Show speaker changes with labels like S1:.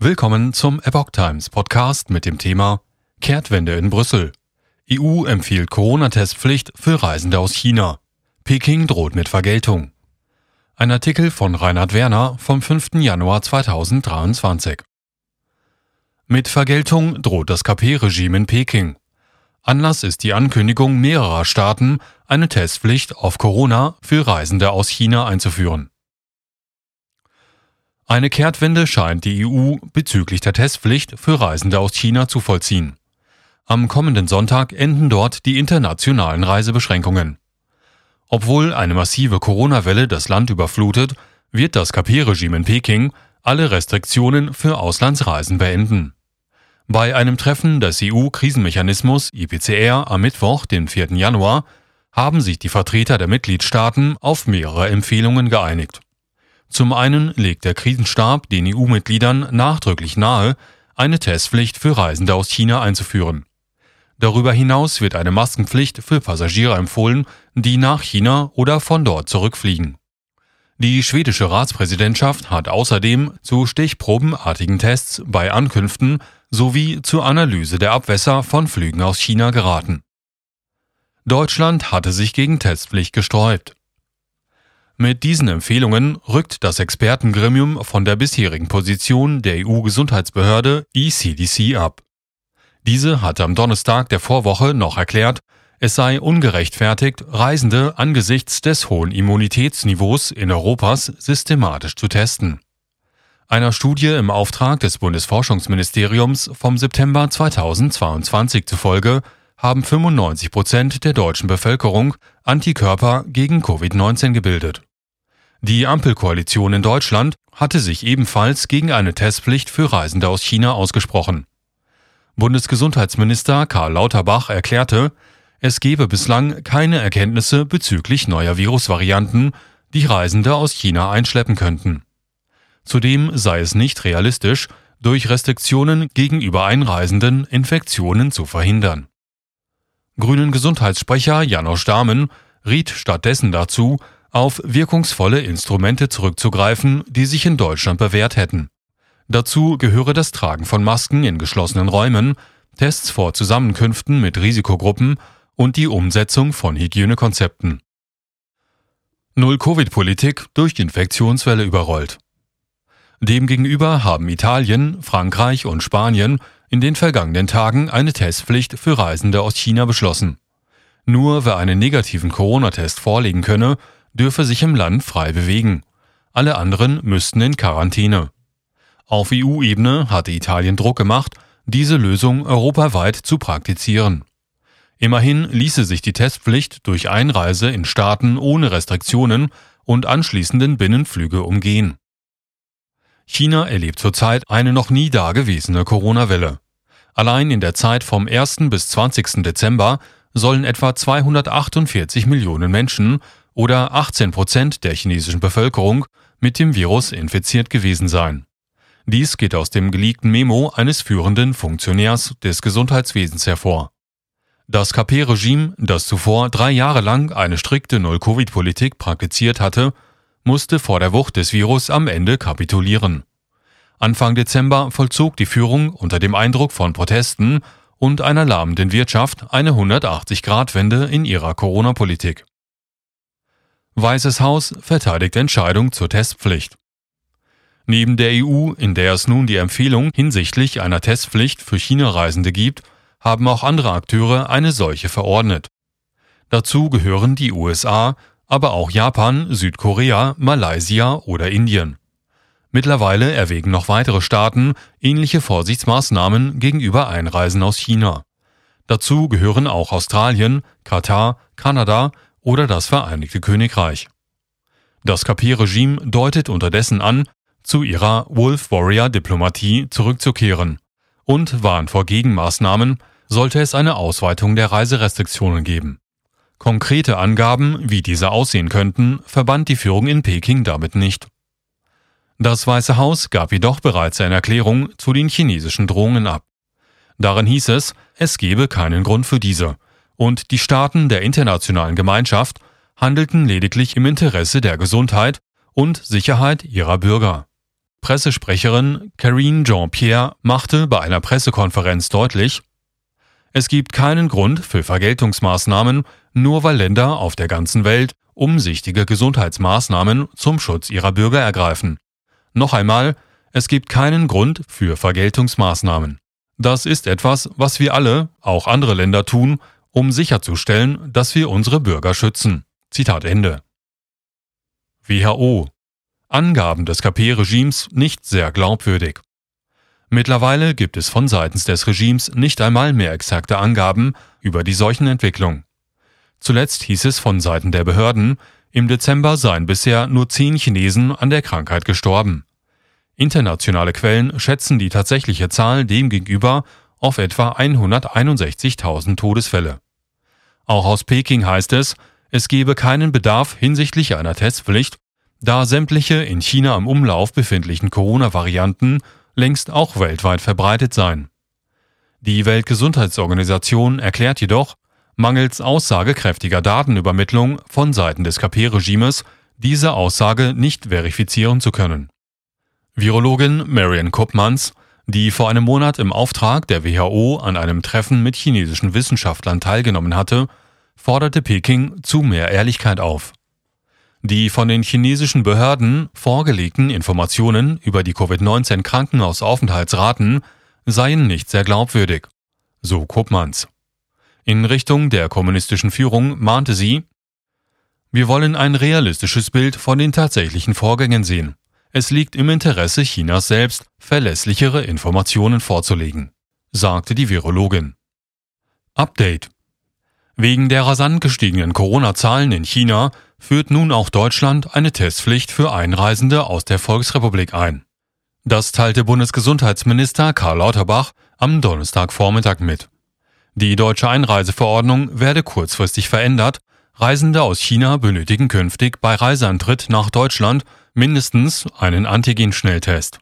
S1: Willkommen zum Epoch Times Podcast mit dem Thema Kehrtwende in Brüssel. EU empfiehlt Corona-Testpflicht für Reisende aus China. Peking droht mit Vergeltung. Ein Artikel von Reinhard Werner vom 5. Januar 2023. Mit Vergeltung droht das KP-Regime in Peking. Anlass ist die Ankündigung mehrerer Staaten, eine Testpflicht auf Corona für Reisende aus China einzuführen. Eine Kehrtwende scheint die EU bezüglich der Testpflicht für Reisende aus China zu vollziehen. Am kommenden Sonntag enden dort die internationalen Reisebeschränkungen. Obwohl eine massive Corona-Welle das Land überflutet, wird das KP-Regime in Peking alle Restriktionen für Auslandsreisen beenden. Bei einem Treffen des EU-Krisenmechanismus IPCR am Mittwoch, den 4. Januar, haben sich die Vertreter der Mitgliedstaaten auf mehrere Empfehlungen geeinigt. Zum einen legt der Krisenstab den EU-Mitgliedern nachdrücklich nahe, eine Testpflicht für Reisende aus China einzuführen. Darüber hinaus wird eine Maskenpflicht für Passagiere empfohlen, die nach China oder von dort zurückfliegen. Die schwedische Ratspräsidentschaft hat außerdem zu stichprobenartigen Tests bei Ankünften sowie zur Analyse der Abwässer von Flügen aus China geraten. Deutschland hatte sich gegen Testpflicht gesträubt. Mit diesen Empfehlungen rückt das Expertengremium von der bisherigen Position der EU-Gesundheitsbehörde ECDC ab. Diese hatte am Donnerstag der Vorwoche noch erklärt, es sei ungerechtfertigt, Reisende angesichts des hohen Immunitätsniveaus in Europas systematisch zu testen. Einer Studie im Auftrag des Bundesforschungsministeriums vom September 2022 zufolge haben 95 Prozent der deutschen Bevölkerung Antikörper gegen Covid-19 gebildet. Die Ampelkoalition in Deutschland hatte sich ebenfalls gegen eine Testpflicht für Reisende aus China ausgesprochen. Bundesgesundheitsminister Karl Lauterbach erklärte, es gebe bislang keine Erkenntnisse bezüglich neuer Virusvarianten, die Reisende aus China einschleppen könnten. Zudem sei es nicht realistisch, durch Restriktionen gegenüber Einreisenden Infektionen zu verhindern. Grünen Gesundheitssprecher Janosch Dahmen riet stattdessen dazu, auf wirkungsvolle Instrumente zurückzugreifen, die sich in Deutschland bewährt hätten. Dazu gehöre das Tragen von Masken in geschlossenen Räumen, Tests vor Zusammenkünften mit Risikogruppen und die Umsetzung von Hygienekonzepten. Null-Covid-Politik durch die Infektionswelle überrollt. Demgegenüber haben Italien, Frankreich und Spanien in den vergangenen Tagen eine Testpflicht für Reisende aus China beschlossen. Nur wer einen negativen Corona-Test vorlegen könne, dürfe sich im Land frei bewegen. Alle anderen müssten in Quarantäne. Auf EU-Ebene hatte Italien Druck gemacht, diese Lösung europaweit zu praktizieren. Immerhin ließe sich die Testpflicht durch Einreise in Staaten ohne Restriktionen und anschließenden Binnenflüge umgehen. China erlebt zurzeit eine noch nie dagewesene Corona-Welle. Allein in der Zeit vom 1. bis 20. Dezember sollen etwa 248 Millionen Menschen oder 18 Prozent der chinesischen Bevölkerung mit dem Virus infiziert gewesen sein. Dies geht aus dem geleakten Memo eines führenden Funktionärs des Gesundheitswesens hervor. Das KP-Regime, das zuvor drei Jahre lang eine strikte Null-Covid-Politik praktiziert hatte, musste vor der Wucht des Virus am Ende kapitulieren. Anfang Dezember vollzog die Führung unter dem Eindruck von Protesten und einer lahmenden Wirtschaft eine 180-Grad-Wende in ihrer Corona-Politik. Weißes Haus verteidigt Entscheidung zur Testpflicht. Neben der EU, in der es nun die Empfehlung hinsichtlich einer Testpflicht für China-Reisende gibt, haben auch andere Akteure eine solche verordnet. Dazu gehören die USA, aber auch Japan, Südkorea, Malaysia oder Indien. Mittlerweile erwägen noch weitere Staaten ähnliche Vorsichtsmaßnahmen gegenüber Einreisen aus China. Dazu gehören auch Australien, Katar, Kanada oder das Vereinigte Königreich. Das KP-Regime deutet unterdessen an, zu ihrer Wolf Warrior Diplomatie zurückzukehren und warnt vor Gegenmaßnahmen, sollte es eine Ausweitung der Reiserestriktionen geben. Konkrete Angaben, wie diese aussehen könnten, verband die Führung in Peking damit nicht. Das Weiße Haus gab jedoch bereits eine Erklärung zu den chinesischen Drohungen ab. Darin hieß es, es gebe keinen Grund für diese und die Staaten der internationalen Gemeinschaft handelten lediglich im Interesse der Gesundheit und Sicherheit ihrer Bürger. Pressesprecherin Karine Jean-Pierre machte bei einer Pressekonferenz deutlich, es gibt keinen Grund für Vergeltungsmaßnahmen, nur weil Länder auf der ganzen Welt umsichtige Gesundheitsmaßnahmen zum Schutz ihrer Bürger ergreifen. Noch einmal, es gibt keinen Grund für Vergeltungsmaßnahmen. Das ist etwas, was wir alle, auch andere Länder tun, um sicherzustellen, dass wir unsere Bürger schützen. Zitat Ende. WHO Angaben des KP-Regimes nicht sehr glaubwürdig. Mittlerweile gibt es von seitens des Regimes nicht einmal mehr exakte Angaben über die Seuchenentwicklung. Zuletzt hieß es von Seiten der Behörden, im Dezember seien bisher nur zehn Chinesen an der Krankheit gestorben. Internationale Quellen schätzen die tatsächliche Zahl demgegenüber auf etwa 161.000 Todesfälle. Auch aus Peking heißt es, es gebe keinen Bedarf hinsichtlich einer Testpflicht, da sämtliche in China im Umlauf befindlichen Corona-Varianten längst auch weltweit verbreitet seien. Die Weltgesundheitsorganisation erklärt jedoch, mangels aussagekräftiger Datenübermittlung von Seiten des KP-Regimes diese Aussage nicht verifizieren zu können. Virologin Marian Koopmans, die vor einem Monat im Auftrag der WHO an einem Treffen mit chinesischen Wissenschaftlern teilgenommen hatte, forderte Peking zu mehr Ehrlichkeit auf. Die von den chinesischen Behörden vorgelegten Informationen über die Covid-19-Krankenhausaufenthaltsraten seien nicht sehr glaubwürdig, so Koopmans. In Richtung der kommunistischen Führung mahnte sie, wir wollen ein realistisches Bild von den tatsächlichen Vorgängen sehen. Es liegt im Interesse Chinas selbst, verlässlichere Informationen vorzulegen, sagte die Virologin. Update Wegen der rasant gestiegenen Corona-Zahlen in China führt nun auch Deutschland eine Testpflicht für Einreisende aus der Volksrepublik ein. Das teilte Bundesgesundheitsminister Karl Lauterbach am Donnerstagvormittag mit. Die deutsche Einreiseverordnung werde kurzfristig verändert. Reisende aus China benötigen künftig bei Reiseantritt nach Deutschland mindestens einen Antigen-Schnelltest.